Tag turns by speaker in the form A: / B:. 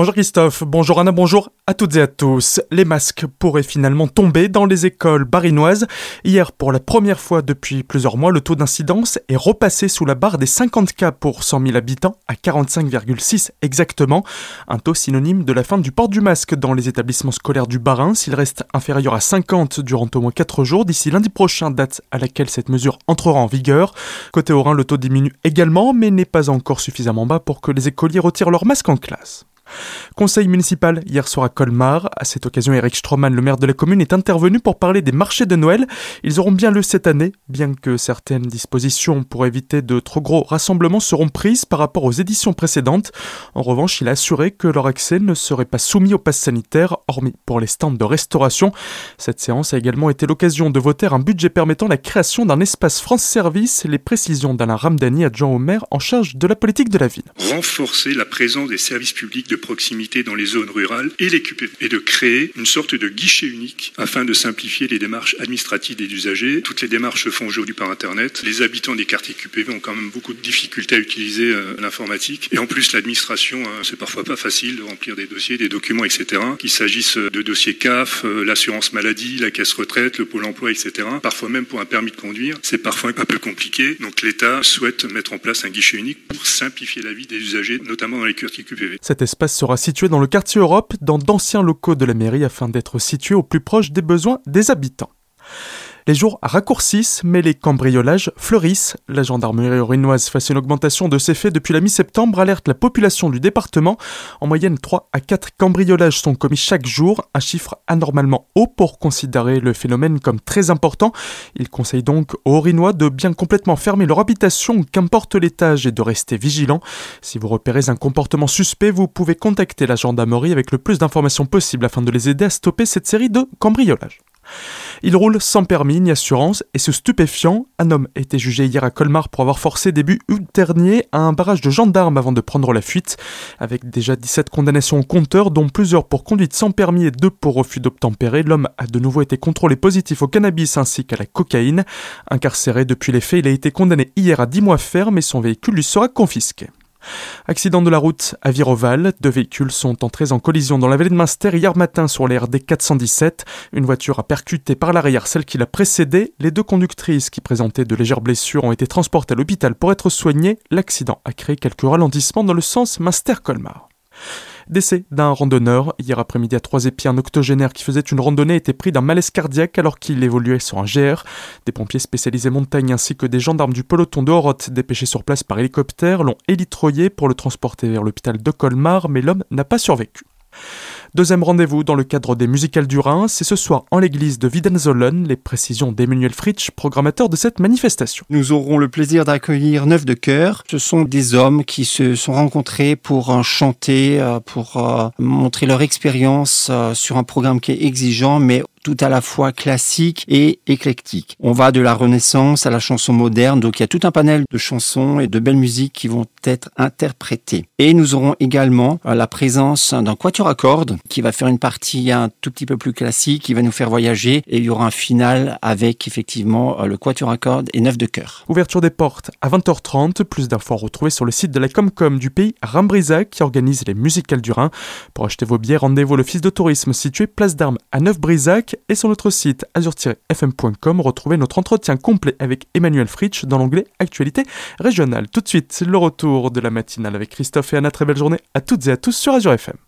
A: Bonjour Christophe, bonjour Anna, bonjour à toutes et à tous. Les masques pourraient finalement tomber dans les écoles barinoises. Hier, pour la première fois depuis plusieurs mois, le taux d'incidence est repassé sous la barre des 50 cas pour 100 000 habitants à 45,6 exactement. Un taux synonyme de la fin du port du masque dans les établissements scolaires du Barin s'il reste inférieur à 50 durant au moins 4 jours d'ici lundi prochain, date à laquelle cette mesure entrera en vigueur. Côté Haut-Rhin, le taux diminue également mais n'est pas encore suffisamment bas pour que les écoliers retirent leur masque en classe. Conseil municipal hier soir à Colmar. À cette occasion, Eric Stroman, le maire de la commune, est intervenu pour parler des marchés de Noël. Ils auront bien lieu cette année, bien que certaines dispositions pour éviter de trop gros rassemblements seront prises par rapport aux éditions précédentes. En revanche, il a assuré que leur accès ne serait pas soumis au pass sanitaire, hormis pour les stands de restauration. Cette séance a également été l'occasion de voter un budget permettant la création d'un espace France Service, les précisions d'Alain Ramdani, adjoint au maire en charge de la politique de la ville.
B: Renforcer la présence des services publics de proximité dans les zones rurales et les QPV, et de créer une sorte de guichet unique afin de simplifier les démarches administratives des usagers. Toutes les démarches se font aujourd'hui par Internet. Les habitants des quartiers QPV ont quand même beaucoup de difficultés à utiliser euh, l'informatique. Et en plus, l'administration, hein, c'est parfois pas facile de remplir des dossiers, des documents, etc. Qu'il s'agisse de dossiers CAF, euh, l'assurance maladie, la caisse retraite, le pôle emploi, etc. Parfois même pour un permis de conduire, c'est parfois un peu compliqué. Donc l'État souhaite mettre en place un guichet unique pour simplifier la vie des usagers, notamment dans les quartiers QPV.
A: Sera situé dans le quartier Europe, dans d'anciens locaux de la mairie afin d'être situé au plus proche des besoins des habitants. Les jours raccourcissent, mais les cambriolages fleurissent. La gendarmerie orinoise, face à une augmentation de ces faits depuis la mi-septembre, alerte la population du département. En moyenne, 3 à 4 cambriolages sont commis chaque jour, un chiffre anormalement haut pour considérer le phénomène comme très important. Il conseille donc aux Orinois de bien complètement fermer leur habitation, qu'importe l'étage, et de rester vigilants. Si vous repérez un comportement suspect, vous pouvez contacter la gendarmerie avec le plus d'informations possible afin de les aider à stopper cette série de cambriolages. Il roule sans permis ni assurance et ce stupéfiant, un homme a été jugé hier à Colmar pour avoir forcé début août dernier à un barrage de gendarmes avant de prendre la fuite. Avec déjà 17 condamnations au compteur, dont plusieurs pour conduite sans permis et deux pour refus d'obtempérer, l'homme a de nouveau été contrôlé positif au cannabis ainsi qu'à la cocaïne. Incarcéré depuis les faits, il a été condamné hier à 10 mois ferme et son véhicule lui sera confisqué. Accident de la route à Viroval. Deux véhicules sont entrés en collision dans la vallée de Munster hier matin sur les RD 417. Une voiture a percuté par l'arrière celle qui l'a précédée. Les deux conductrices qui présentaient de légères blessures ont été transportées à l'hôpital pour être soignées. L'accident a créé quelques ralentissements dans le sens Munster-Colmar. Décès d'un randonneur. Hier après-midi à Trois-Épieds, un octogénaire qui faisait une randonnée était pris d'un malaise cardiaque alors qu'il évoluait sur un GR. Des pompiers spécialisés montagne ainsi que des gendarmes du peloton de Horotte dépêchés sur place par hélicoptère l'ont élitroyé pour le transporter vers l'hôpital de Colmar, mais l'homme n'a pas survécu. Deuxième rendez-vous dans le cadre des musicales du Rhin, c'est ce soir en l'église de Wiedenzollern, les précisions d'Emmanuel Fritsch, programmateur de cette manifestation.
C: Nous aurons le plaisir d'accueillir neuf de cœur. Ce sont des hommes qui se sont rencontrés pour euh, chanter, euh, pour euh, montrer leur expérience sur un programme qui est exigeant, mais tout à la fois classique et éclectique. On va de la Renaissance à la chanson moderne, donc il y a tout un panel de chansons et de belles musiques qui vont être interprétées. Et nous aurons également euh, la présence d'un quatuor à cordes qui va faire une partie un tout petit peu plus classique, qui va nous faire voyager, et il y aura un final avec effectivement euh, le quatuor à cordes et neuf de cœur.
A: Ouverture des portes à 20h30, plus d'infos retrouvées sur le site de la Comcom du pays Rambrisac qui organise les musicales du Rhin. Pour acheter vos billets, rendez-vous à l'office de tourisme situé place d'Armes à Neuf-Brisac et sur notre site azur-fm.com, retrouvez notre entretien complet avec Emmanuel Fritsch dans l'onglet Actualité régionale. Tout de suite, le retour de la matinale avec Christophe et Anna. Très belle journée à toutes et à tous sur Azure FM.